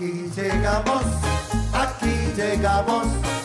aquí llegamos, aquí llegamos.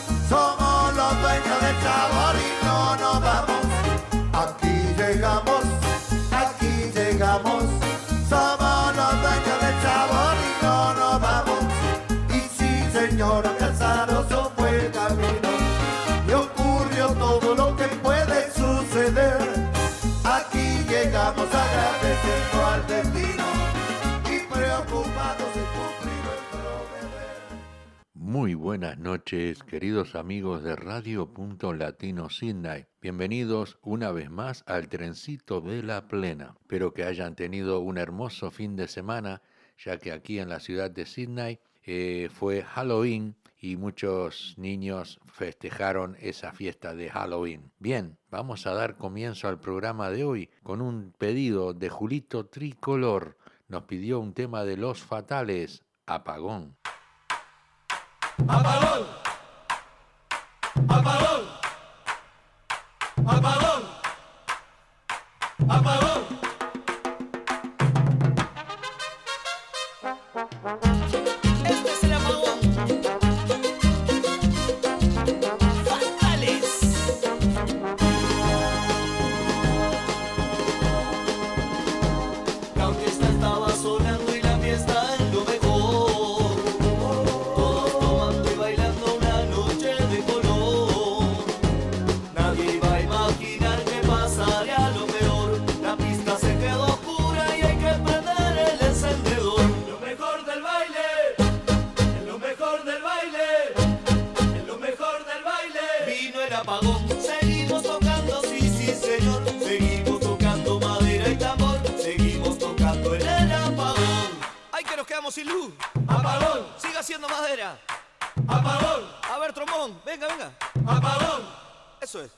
buenas noches, queridos amigos de Radio Punto Latino Sydney. Bienvenidos una vez más al trencito de la plena. Espero que hayan tenido un hermoso fin de semana, ya que aquí en la ciudad de Sydney eh, fue Halloween y muchos niños festejaron esa fiesta de Halloween. Bien, vamos a dar comienzo al programa de hoy con un pedido de Julito Tricolor. Nos pidió un tema de los fatales, apagón. Apagón. Apagón. Apagón. Apagón. madera. Apagón. A ver, trombón. Venga, venga. Apagón. Eso es.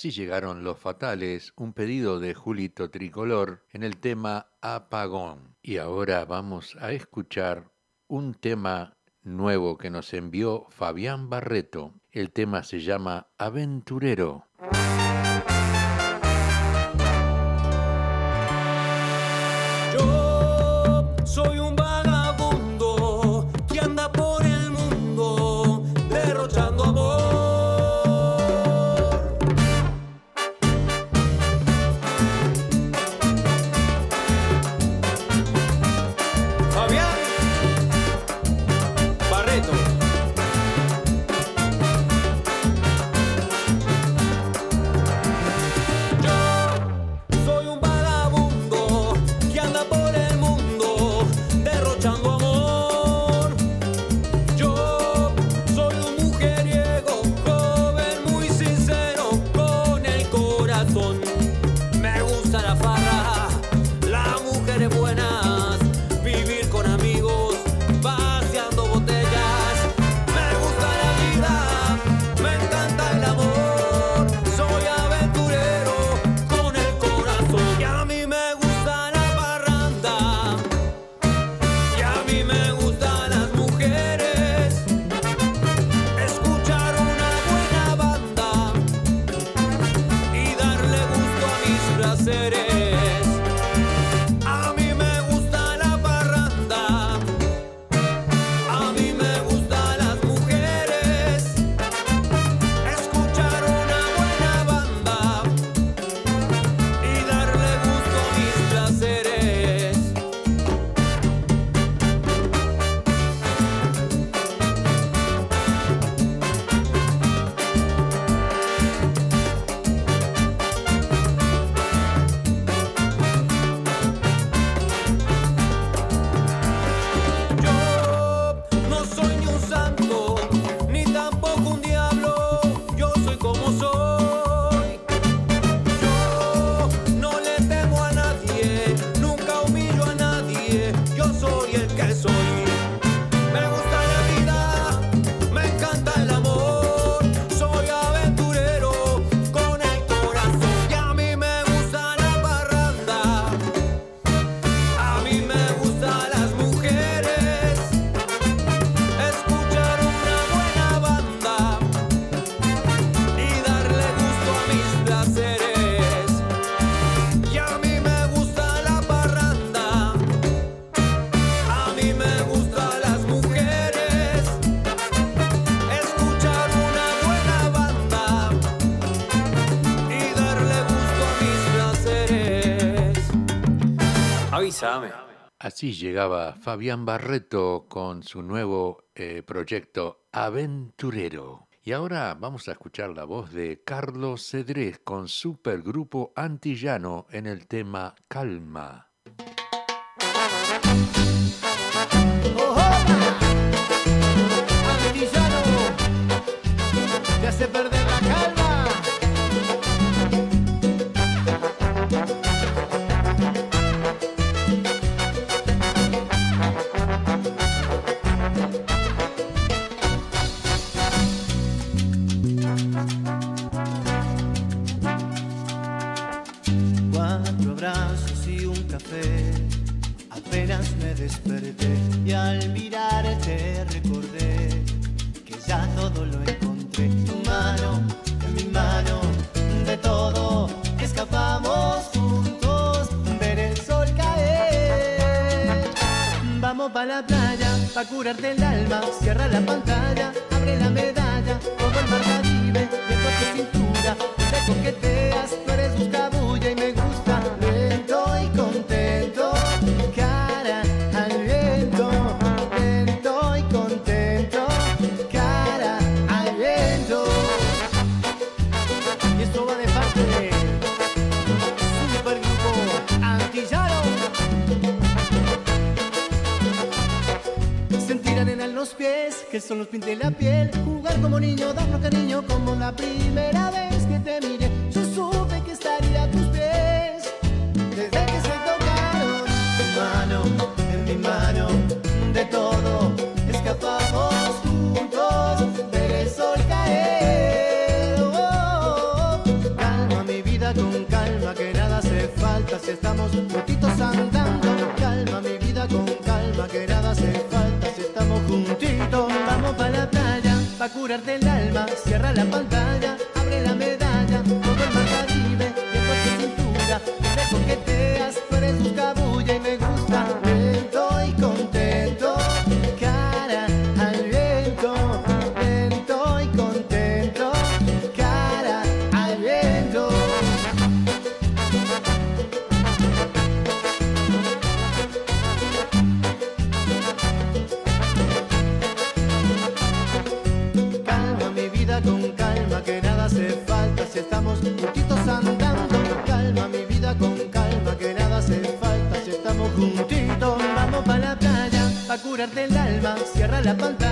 Así llegaron los fatales, un pedido de Julito Tricolor en el tema Apagón. Y ahora vamos a escuchar un tema nuevo que nos envió Fabián Barreto. El tema se llama Aventurero. Así llegaba Fabián Barreto con su nuevo eh, proyecto Aventurero. Y ahora vamos a escuchar la voz de Carlos Cedrés con supergrupo antillano en el tema Calma. Antillano, Apenas me desperté y al mirarte recordé que ya todo lo encontré. Tu mano en mi mano, de todo escapamos juntos, ver el sol caer. Vamos pa' la playa, pa' curarte el alma, cierra la pantalla, abre la medalla, todo el mar Caribe, a tu cintura, te coqueteas, tú eres buscabulla beso nos pinte la piel, jugar como niño, darnos cariño como la primera vez que te miré. Yo supe que estaría a tus pies desde que se tocaron tu mano en mi mano. De todo escapamos juntos, del sol caer. Oh, oh, oh. Calma mi vida con calma, que nada hace falta si estamos juntitos andando. Calma mi vida con calma, que nada hace falta juntitos. Vamos para la playa, pa' curarte el alma. Cierra la pantalla, abre la medalla. Todo el mar Caribe, viento tu cintura. Te coqueteas, tú eres y el alma. Cierra la pantalla,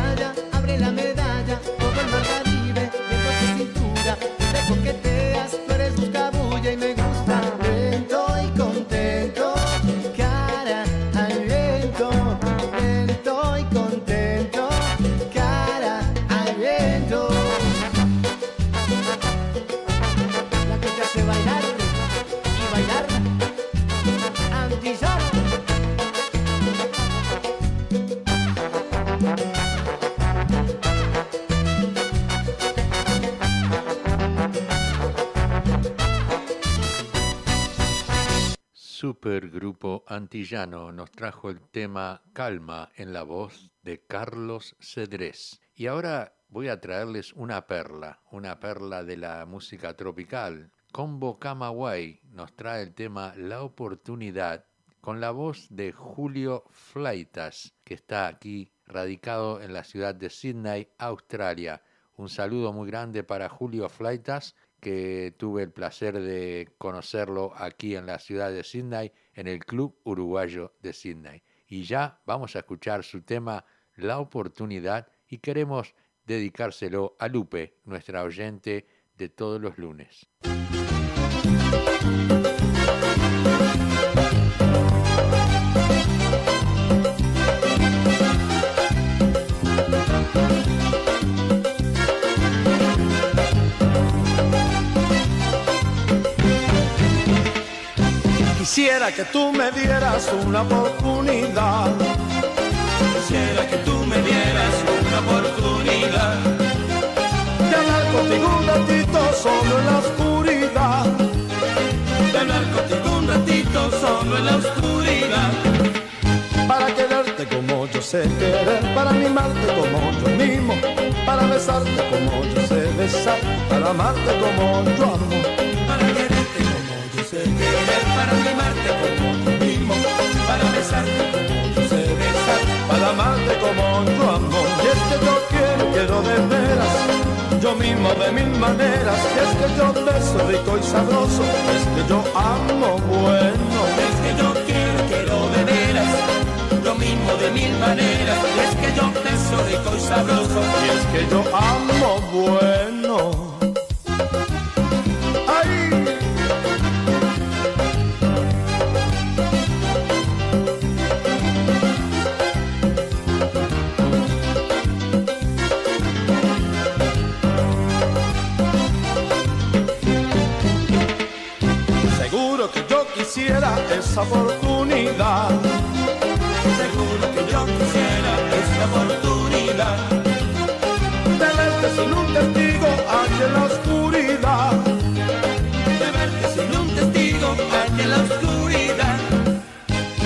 Nos trajo el tema Calma en la voz de Carlos Cedrés. Y ahora voy a traerles una perla, una perla de la música tropical. Combo Camagüey nos trae el tema La Oportunidad con la voz de Julio Flaitas, que está aquí radicado en la ciudad de Sydney, Australia. Un saludo muy grande para Julio Flaitas, que tuve el placer de conocerlo aquí en la ciudad de Sydney, en el Club Uruguayo de Sydney. Y ya vamos a escuchar su tema La Oportunidad y queremos dedicárselo a Lupe, nuestra oyente de todos los lunes. Quisiera que tú me dieras una oportunidad. Quisiera que tú me dieras una oportunidad De hablar contigo un ratito solo en la oscuridad. de hablar contigo un ratito solo en la oscuridad. Para quererte como yo sé querer, para animarte como yo mimo, para besarte como yo sé besar, para amarte como yo amo. Sé para animarte como yo mismo, para besarte como yo sé besar. para amarte como yo amo. Y es que yo quiero, quiero de veras, yo mismo de mil maneras. Y es que yo beso rico y sabroso, es que yo amo bueno. Es que yo quiero, quiero de veras, lo mismo de mil maneras. Es que yo beso rico y sabroso. Y es que yo amo bueno. Esa oportunidad. Seguro que yo quisiera esta oportunidad de verte sin un testigo en la oscuridad. de verte sin un testigo en la oscuridad.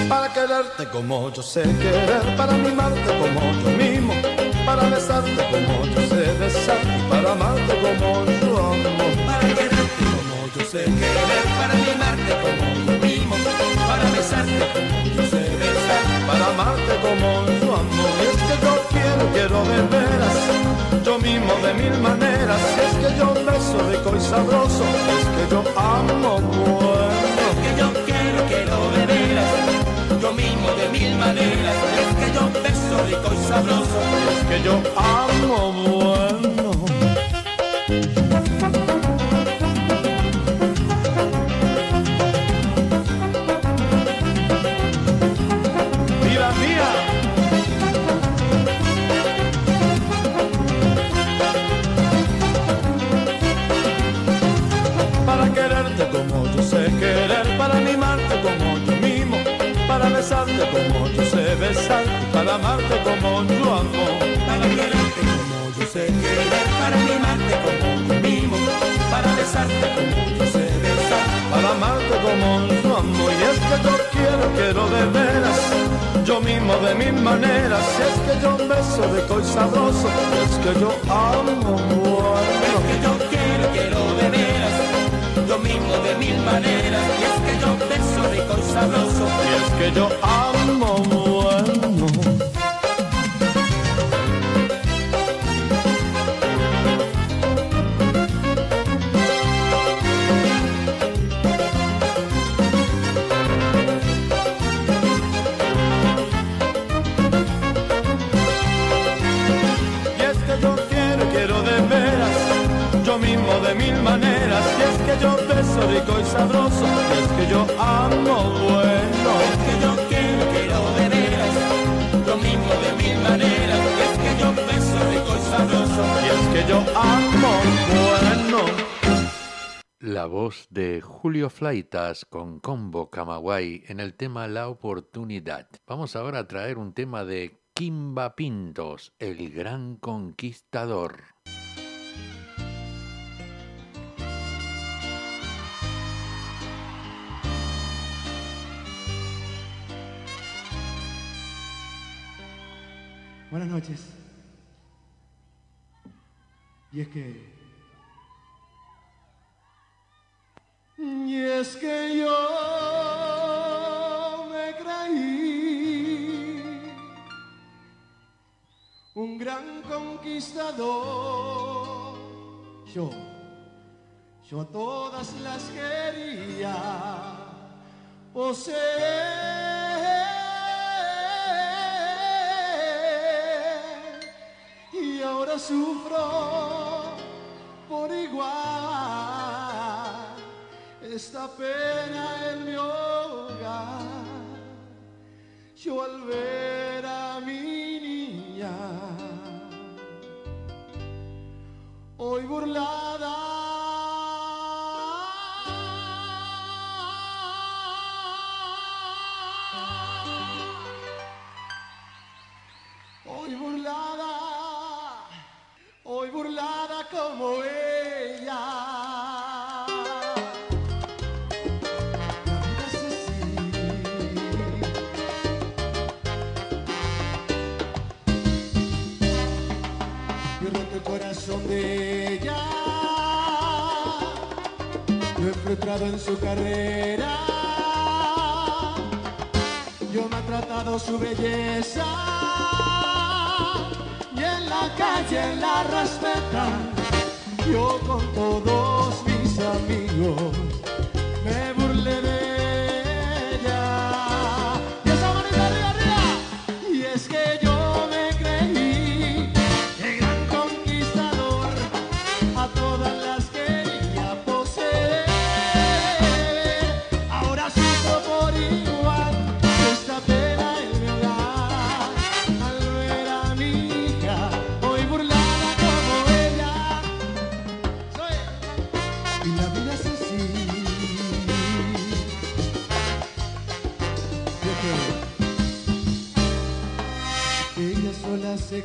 Para quererte como yo sé querer, para mimarte como yo mismo, para besarte como yo sé besar, para amarte como yo amo. Para quererte como yo sé querer, para animarte como sabroso, es que yo amo bueno. Es que yo quiero, quiero de veras, yo mismo de mil maneras. Es que yo beso rico y sabroso. Es que yo amo bueno. De mil maneras, si es que yo beso rico y sabroso, es que yo amo bueno. Es que yo quiero, quiero de veras, yo mismo de mil maneras, y es que yo beso rico y sabroso. Y es que yo amo bueno. La voz de Julio Flaitas con Combo Camagüey en el tema La Oportunidad. Vamos ahora a traer un tema de Kimba Pintos, el gran conquistador. Buenas noches. Y es que... Y es que yo me creí un gran conquistador. Yo, yo todas las quería poseer y ahora sufro por igual esta pena en mi hogar. Yo al ver a mi niña hoy burlada. Corazón de ella. Yo he frustrado en su carrera. Yo he maltratado su belleza. Y en la calle la respetan. Yo con todos mis amigos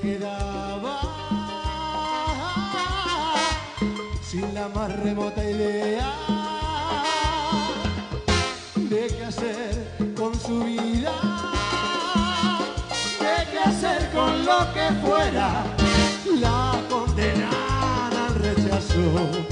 quedaba. Sin la más remota idea de qué hacer con su vida, de qué hacer con lo que fuera, la condenada al rechazo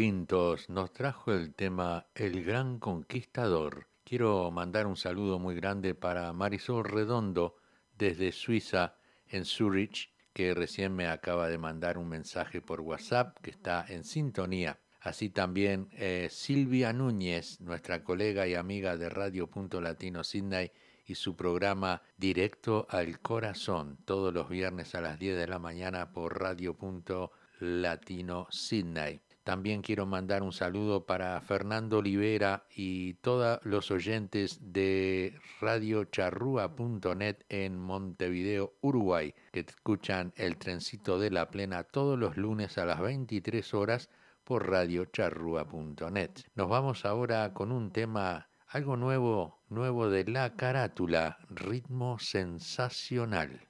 Pintos nos trajo el tema El Gran Conquistador. Quiero mandar un saludo muy grande para Marisol Redondo desde Suiza, en Zurich, que recién me acaba de mandar un mensaje por WhatsApp que está en sintonía. Así también eh, Silvia Núñez, nuestra colega y amiga de Radio Punto Latino Sydney y su programa Directo al Corazón, todos los viernes a las 10 de la mañana por Radio Punto Latino Sydney. También quiero mandar un saludo para Fernando Olivera y todos los oyentes de radiocharrúa.net en Montevideo, Uruguay, que escuchan el trencito de la plena todos los lunes a las 23 horas por radiocharrúa.net. Nos vamos ahora con un tema algo nuevo, nuevo de la carátula, ritmo sensacional.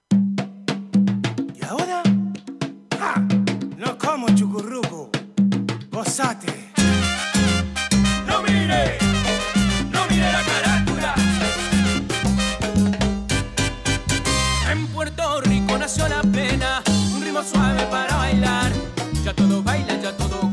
¿Y ahora? ¡Ja! No como chucurruco. No mire, no mire la carátula. En Puerto Rico nació la plena, un ritmo suave para bailar. Ya todos bailan, ya todos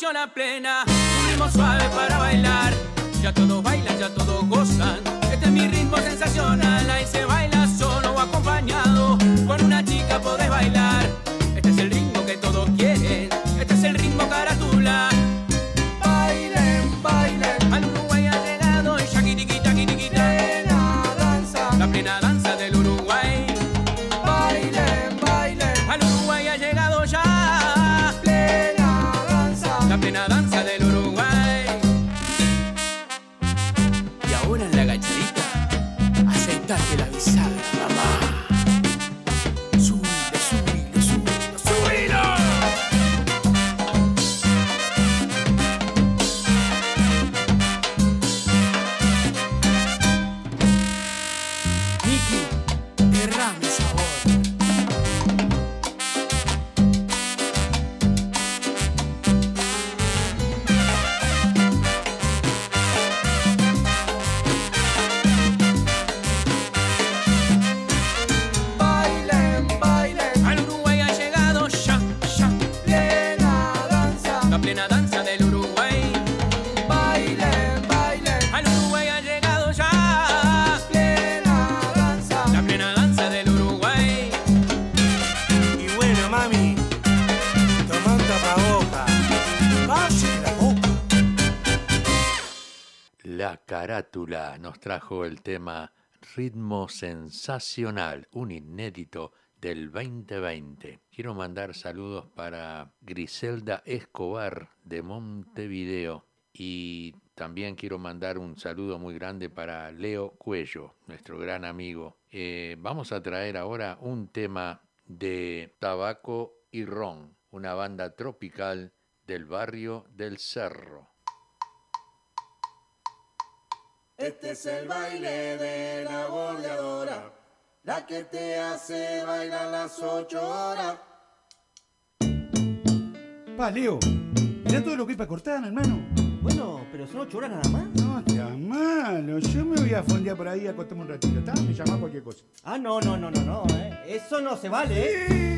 Nació la plena, un ritmo suave para bailar. Ya todos bailan, ya todos gozan. Este es mi ritmo sensacional. Ahí se baila solo o acompañado. Con una chica podés bailar. Trajo el tema Ritmo Sensacional, un inédito del 2020. Quiero mandar saludos para Griselda Escobar de Montevideo y también quiero mandar un saludo muy grande para Leo Cuello, nuestro gran amigo. Eh, vamos a traer ahora un tema de Tabaco y Ron, una banda tropical del barrio del Cerro. Este es el baile de la bordeadora, la que te hace bailar las ocho horas. Pa, Leo, mirá todo lo que hay para cortar, hermano. Bueno, pero son ocho horas nada más. No, está malo. Yo me voy a fondear por ahí a acostarme un ratito, ¿está? Me llamás cualquier cosa. Ah, no, no, no, no, no, eh. Eso no se vale, ¿eh?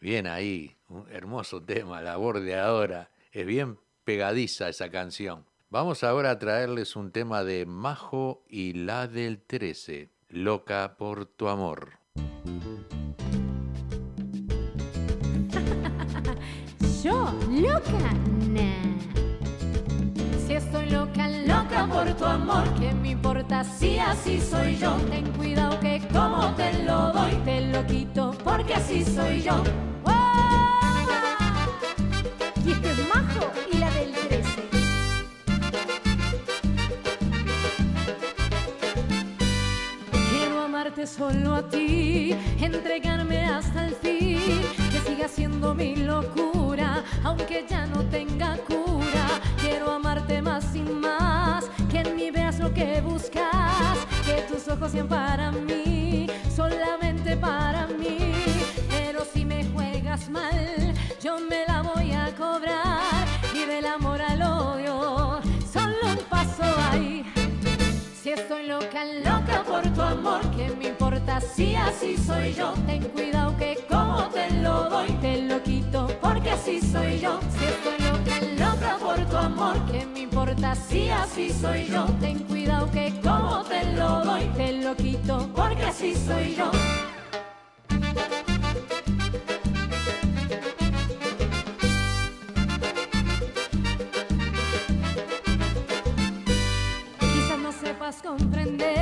Bien ahí, un hermoso tema, la bordeadora. Es bien pegadiza esa canción. Vamos ahora a traerles un tema de Majo y la del 13, Loca por tu amor. Yo, loca, nah estoy loca, loca por tu amor. ¿Qué me importa si así soy yo? Ten cuidado que como te lo doy, te lo quito porque así soy yo. Y este Majo y la del 13. Quiero amarte solo a ti, entregarme hasta el fin siga siendo mi locura, aunque ya no tenga cura. Quiero amarte más y más, que en mí veas lo que buscas, que tus ojos sean para mí, solamente para mí. Pero si me juegas mal, yo me la ¿Qué me importa si así soy yo? Ten cuidado que como te lo doy, te lo quito, porque así soy yo. Si estoy loca, loca por tu amor, ¿qué me importa si así soy yo? Ten cuidado que como te lo doy, te lo quito, porque así soy yo. Quizás no sepas comprender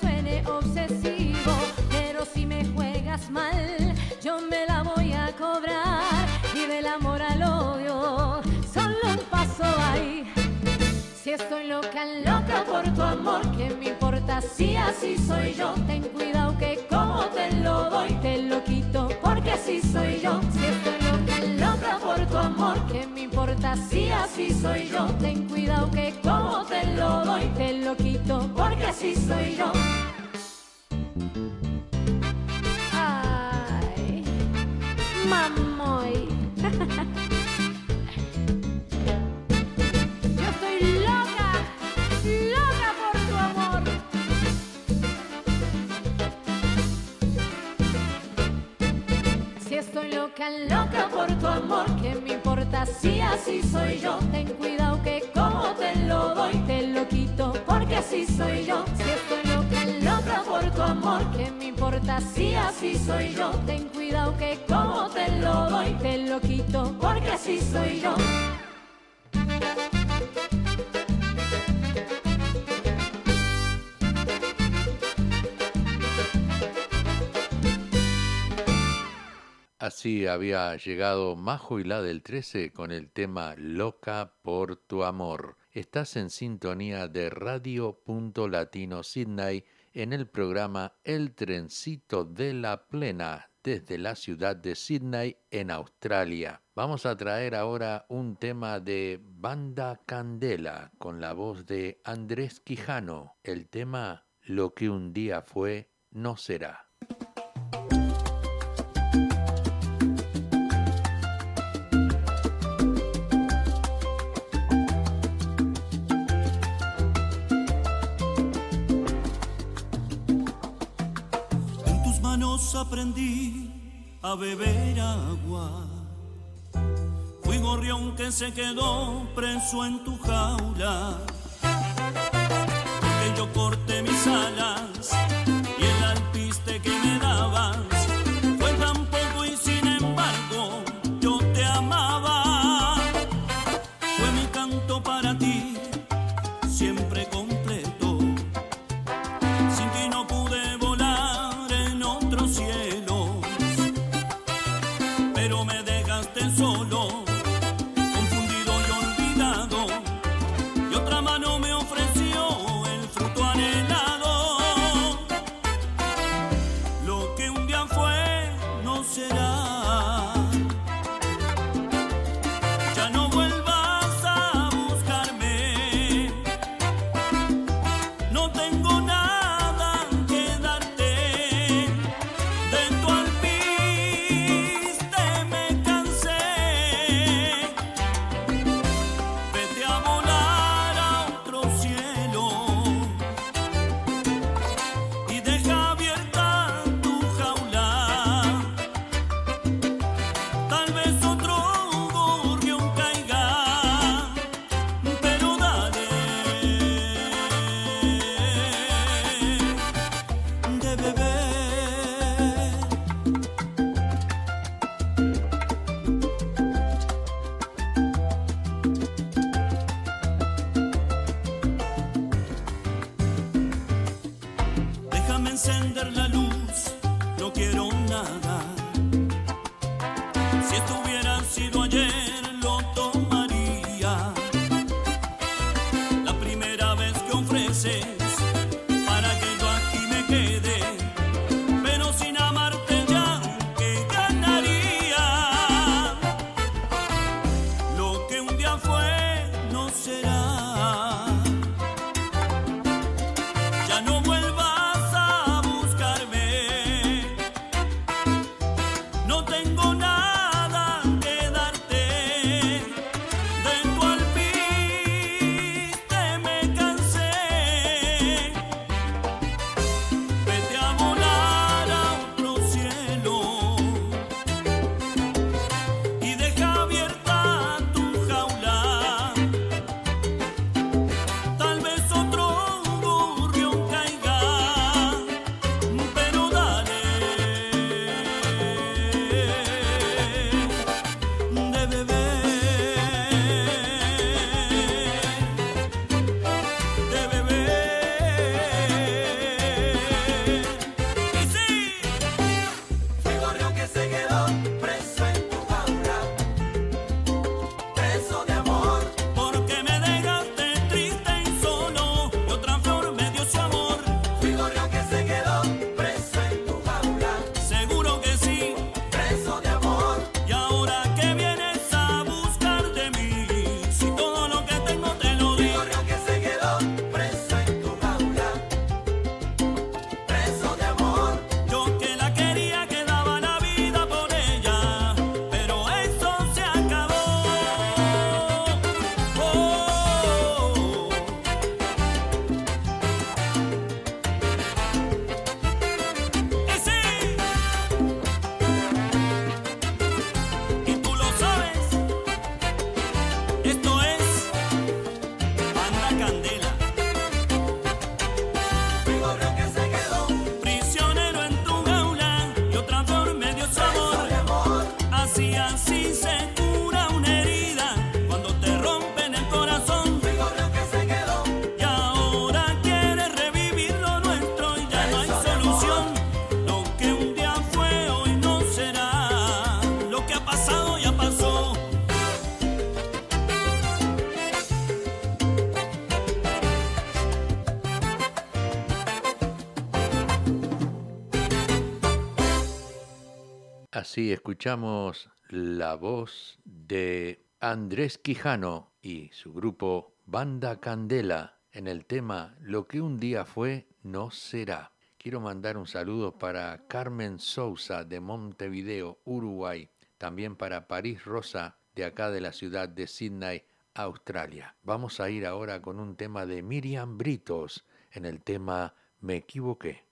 suene obsesivo. Pero si me juegas mal, yo me la voy a cobrar. Y del amor al odio, solo un paso hay. Si estoy loca, loca por tu amor, ¿qué me importa si así soy yo? Ten cuidado que como te lo doy, te lo quito, porque así soy yo. Si estoy tu amor, ¿qué me importa si así soy yo? Ten cuidado que como te lo doy, te lo quito, porque así soy yo. Ay, mamoy. Loca, loca por tu amor, ¿qué me importa si así soy yo? Ten cuidado que como te lo doy, te lo quito, porque así soy yo. Si estoy loca, loca por tu amor, ¿qué me importa si así soy yo? Ten cuidado que como te lo doy, te lo quito, porque así soy yo. Así había llegado Majo y la del 13 con el tema Loca por tu amor. Estás en sintonía de Radio Punto Latino Sydney en el programa El Trencito de la Plena desde la ciudad de Sydney en Australia. Vamos a traer ahora un tema de Banda Candela con la voz de Andrés Quijano. El tema Lo que un día fue no será. Aprendí a beber agua. Fui gorrión que se quedó preso en tu jaula. Porque yo corté mis alas encender la luz, Escuchamos la voz de Andrés Quijano y su grupo Banda Candela en el tema Lo que un día fue no será. Quiero mandar un saludo para Carmen Sousa de Montevideo, Uruguay, también para París Rosa de acá de la ciudad de Sydney, Australia. Vamos a ir ahora con un tema de Miriam Britos en el tema Me equivoqué.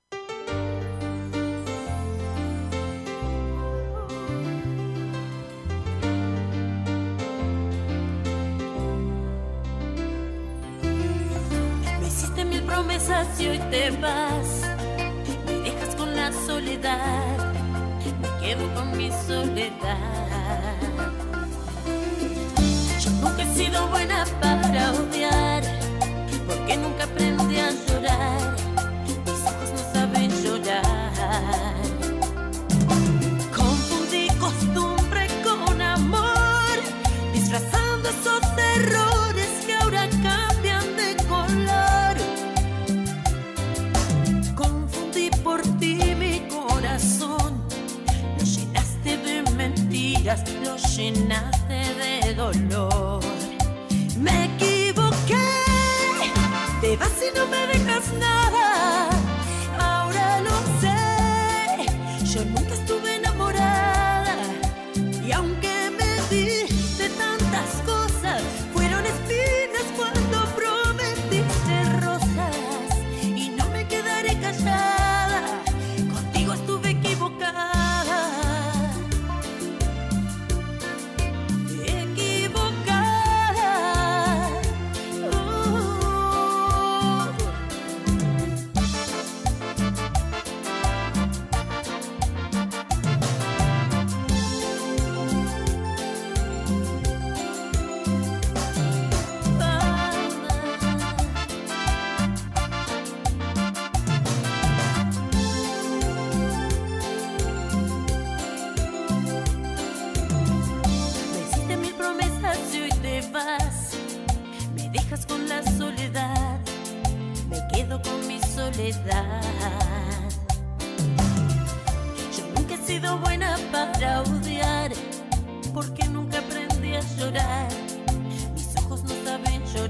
regresas y hoy te vas. Me dejas con la soledad, me quedo con mi soledad.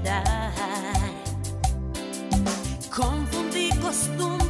dar. Confundí.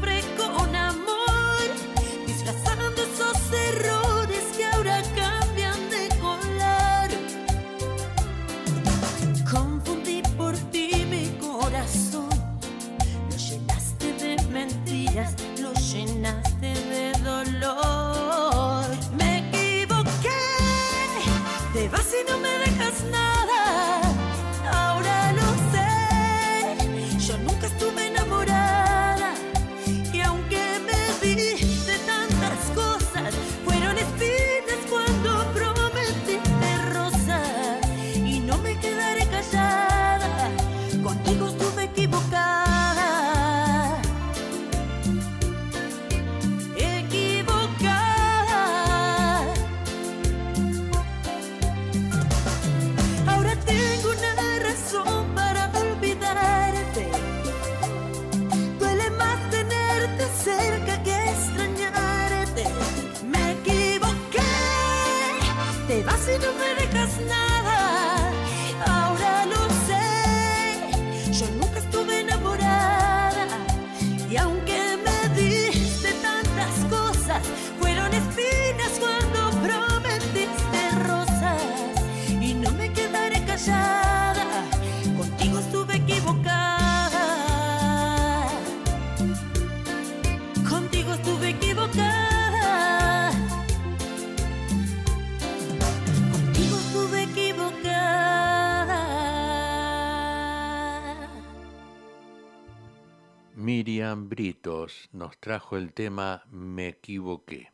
Nos trajo el tema Me equivoqué.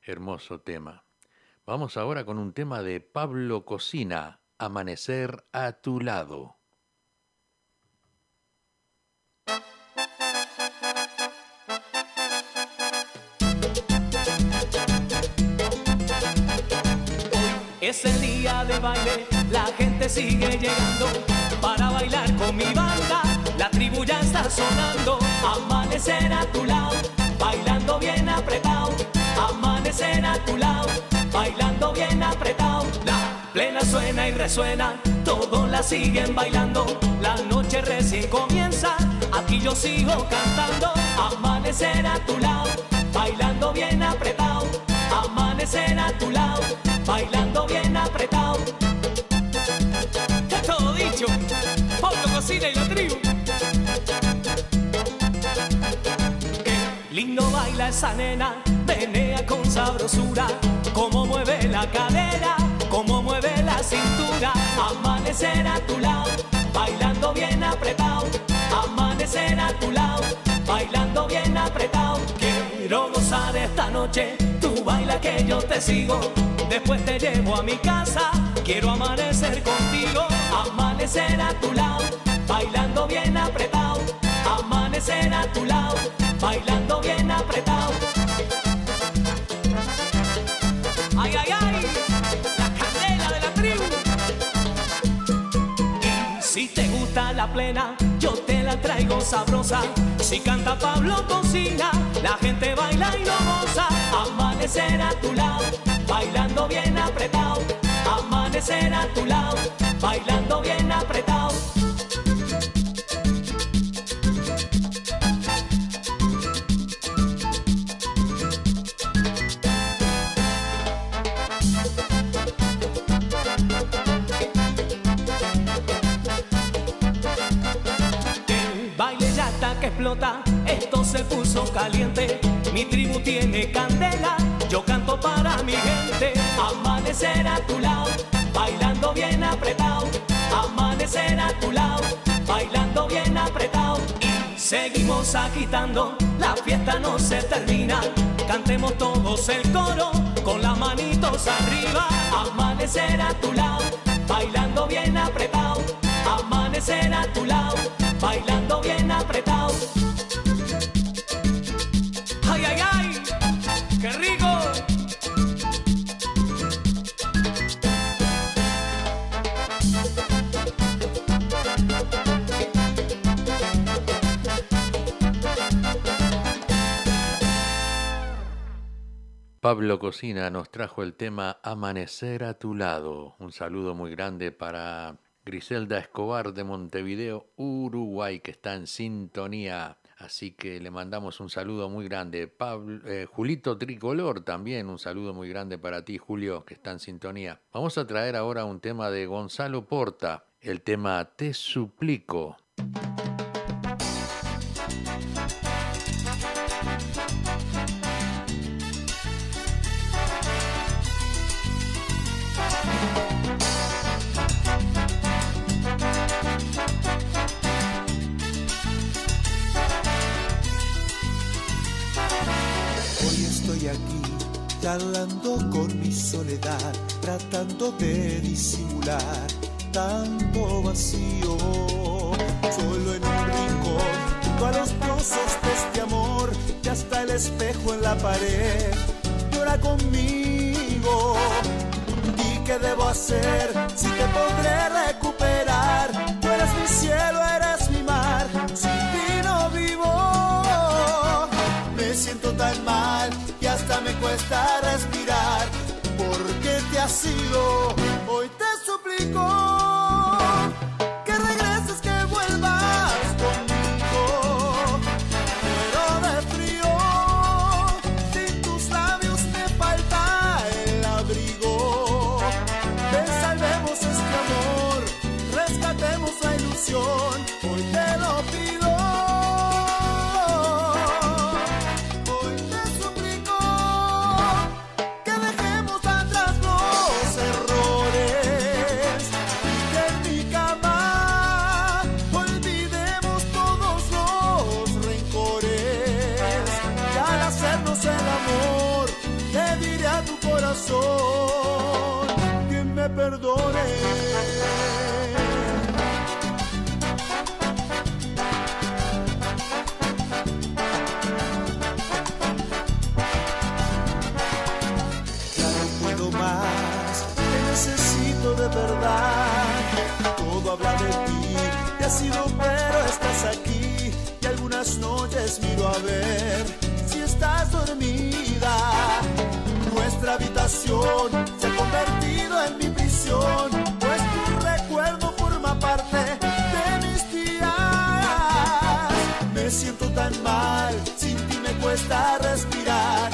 Hermoso tema. Vamos ahora con un tema de Pablo Cocina, Amanecer a tu lado. Es el día de baile, la gente sigue llegando para bailar con mi banda la tribu ya está sonando, amanecer a tu lado, bailando bien apretado, amanecer a tu lado, bailando bien apretado. La plena suena y resuena, todos la siguen bailando, la noche recién comienza, aquí yo sigo cantando, amanecer a tu lado, bailando bien apretado, amanecer a tu lado, bailando bien apretado. Ya todo dicho, Pablo Cocina y la tribu. Lindo baila esa nena, menea con sabrosura, como mueve la cadera, como mueve la cintura. Amanecer a tu lado, bailando bien apretado. Amanecer a tu lado, bailando bien apretado. Quiero gozar esta noche, tú baila que yo te sigo. Después te llevo a mi casa, quiero amanecer contigo. Amanecer a tu lado, bailando bien apretado. Amanecer a tu lado, bailando bien apretado. Ay, ay, ay, la candela de la tribu. Y si te gusta la plena, yo te la traigo sabrosa. Si canta Pablo Cocina, la gente baila y no goza. Amanecer a tu lado, bailando bien apretado. Amanecer a tu lado, bailando Amanecer a tu lado, bailando bien apretado. Amanecer a tu lado, bailando bien apretado. Seguimos agitando, la fiesta no se termina. Cantemos todos el coro, con las manitos arriba. Amanecer a tu lado, bailando bien apretado. Amanecer a tu lado, bailando bien apretado. Pablo Cocina nos trajo el tema Amanecer a tu lado. Un saludo muy grande para Griselda Escobar de Montevideo, Uruguay, que está en sintonía. Así que le mandamos un saludo muy grande. Pablo, eh, Julito Tricolor también, un saludo muy grande para ti, Julio, que está en sintonía. Vamos a traer ahora un tema de Gonzalo Porta, el tema Te suplico. Charlando con mi soledad, tratando de disimular tanto vacío. Solo en un rincón, junto a los pozos de este amor, y hasta el espejo en la pared llora conmigo. ¿Y qué debo hacer si te podré recuperar? Tú eres mi cielo, eres mi mar, sin ti no vivo. Me siento tan mal me cuesta respirar. Porque te has ido, hoy te suplico las noches miro a ver si estás dormida. Nuestra habitación se ha convertido en mi prisión, pues tu recuerdo forma parte de mis días. Me siento tan mal, sin ti me cuesta respirar.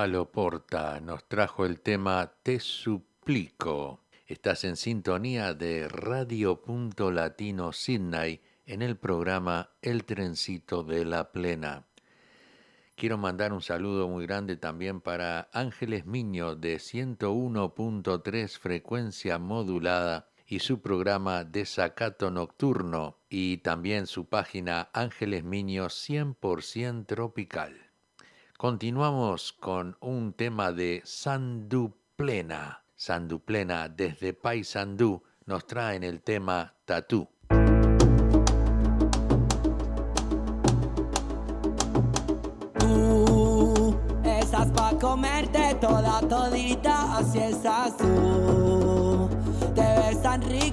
Gonzalo Porta nos trajo el tema Te suplico. Estás en sintonía de Radio Punto Latino Sydney en el programa El Trencito de la Plena. Quiero mandar un saludo muy grande también para Ángeles Miño de 101.3 frecuencia modulada y su programa Desacato Nocturno y también su página Ángeles Miño 100% Tropical. Continuamos con un tema de Sanduplena. Sanduplena desde Paysandú nos traen el tema Tatú. Tú estás pa' comerte toda todita, así estás tú.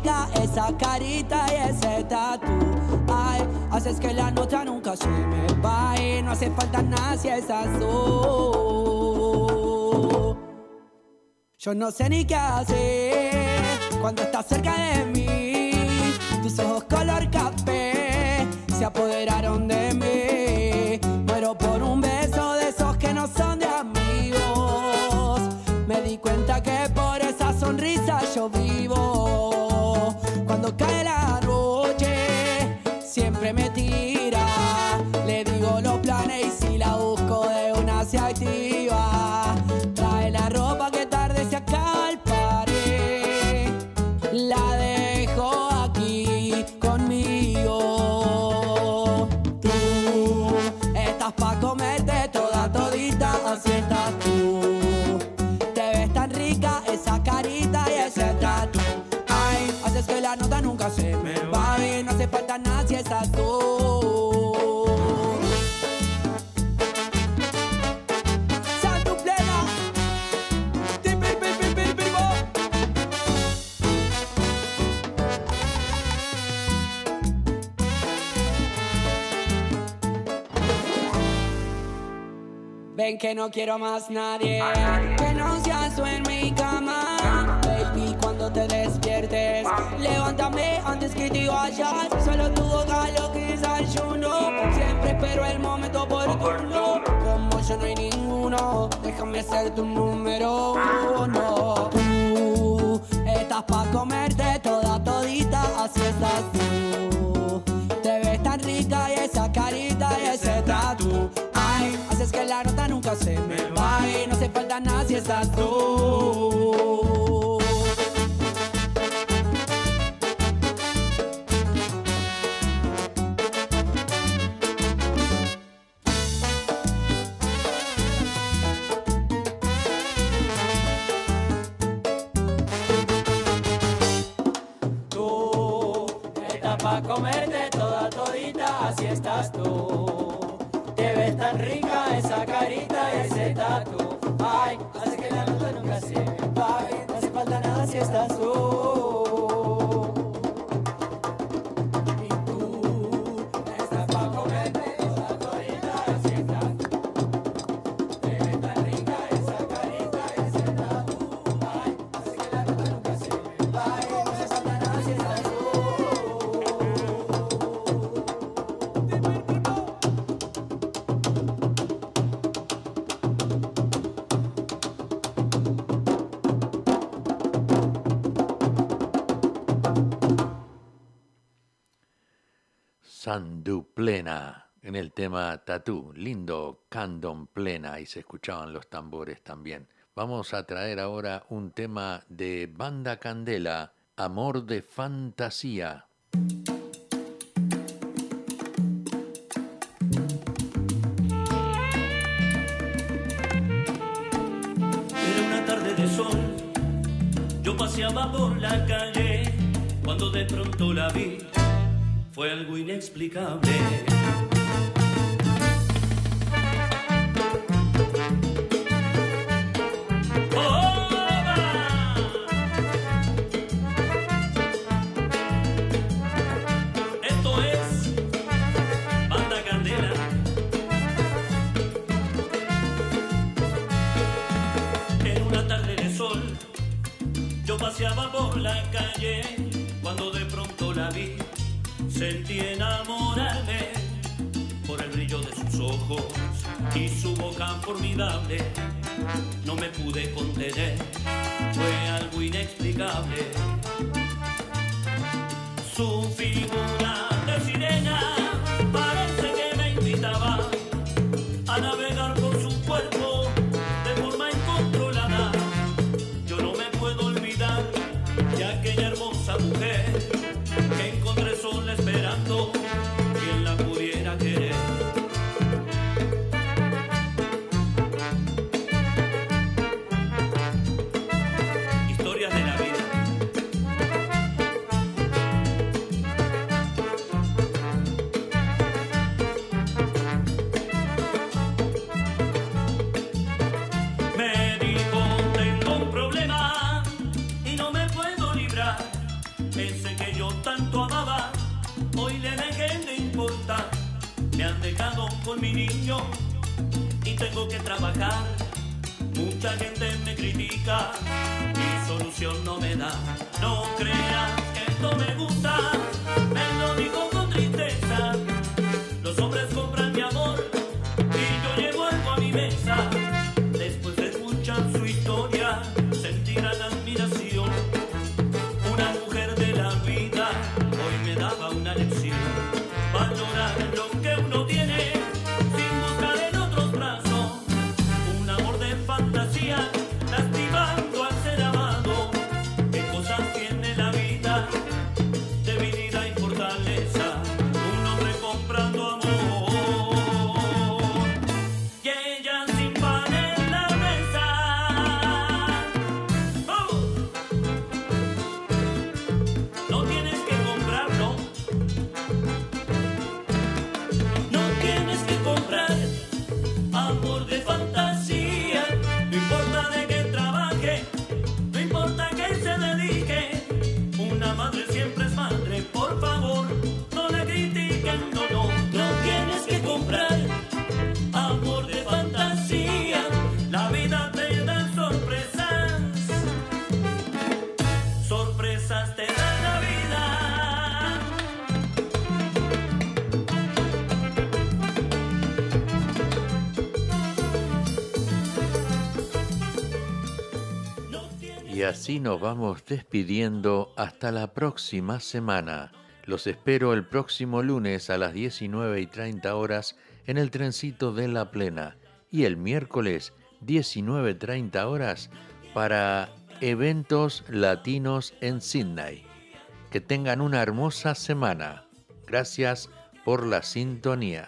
Esa carita y ese tatu. Ay, haces que la nota nunca se me vaya. No hace falta nada si estás tú. Yo no sé ni qué hacer cuando estás cerca de mí. Tus ojos color café se apoderaron de mí. Ven que no quiero más nadie, que no seas tú en mi cama. Baby, cuando te despiertes, levántame antes que te vayas. Solo tu boca lo que desayuno. Siempre espero el momento oportuno. Como yo no hay ninguno, déjame ser tu número uno. Tú estás pa' comerte toda todita, así estás tú. Te ves tan rica y esa carita y ese tatu. Pues es que la nota nunca se me va y no hace falta nada si estás tú. plena en el tema Tatú. Lindo candom plena y se escuchaban los tambores también. Vamos a traer ahora un tema de Banda Candela, Amor de Fantasía. Era una tarde de sol, yo paseaba por la calle cuando de pronto la vi fue algo inexplicable. Oh. Esto es banda candela. En una tarde de sol, yo paseaba por la calle cuando de pronto la vi sentí enamorarme por el brillo de sus ojos y su boca formidable. No me pude contener, fue algo inexplicable. Su figura tengo que trabajar, mucha gente me critica, mi solución no me da, no creas que esto me gusta. así nos vamos despidiendo hasta la próxima semana. Los espero el próximo lunes a las 19 y 30 horas en el trencito de La Plena y el miércoles 19.30 horas para eventos latinos en Sydney. Que tengan una hermosa semana. Gracias por la sintonía.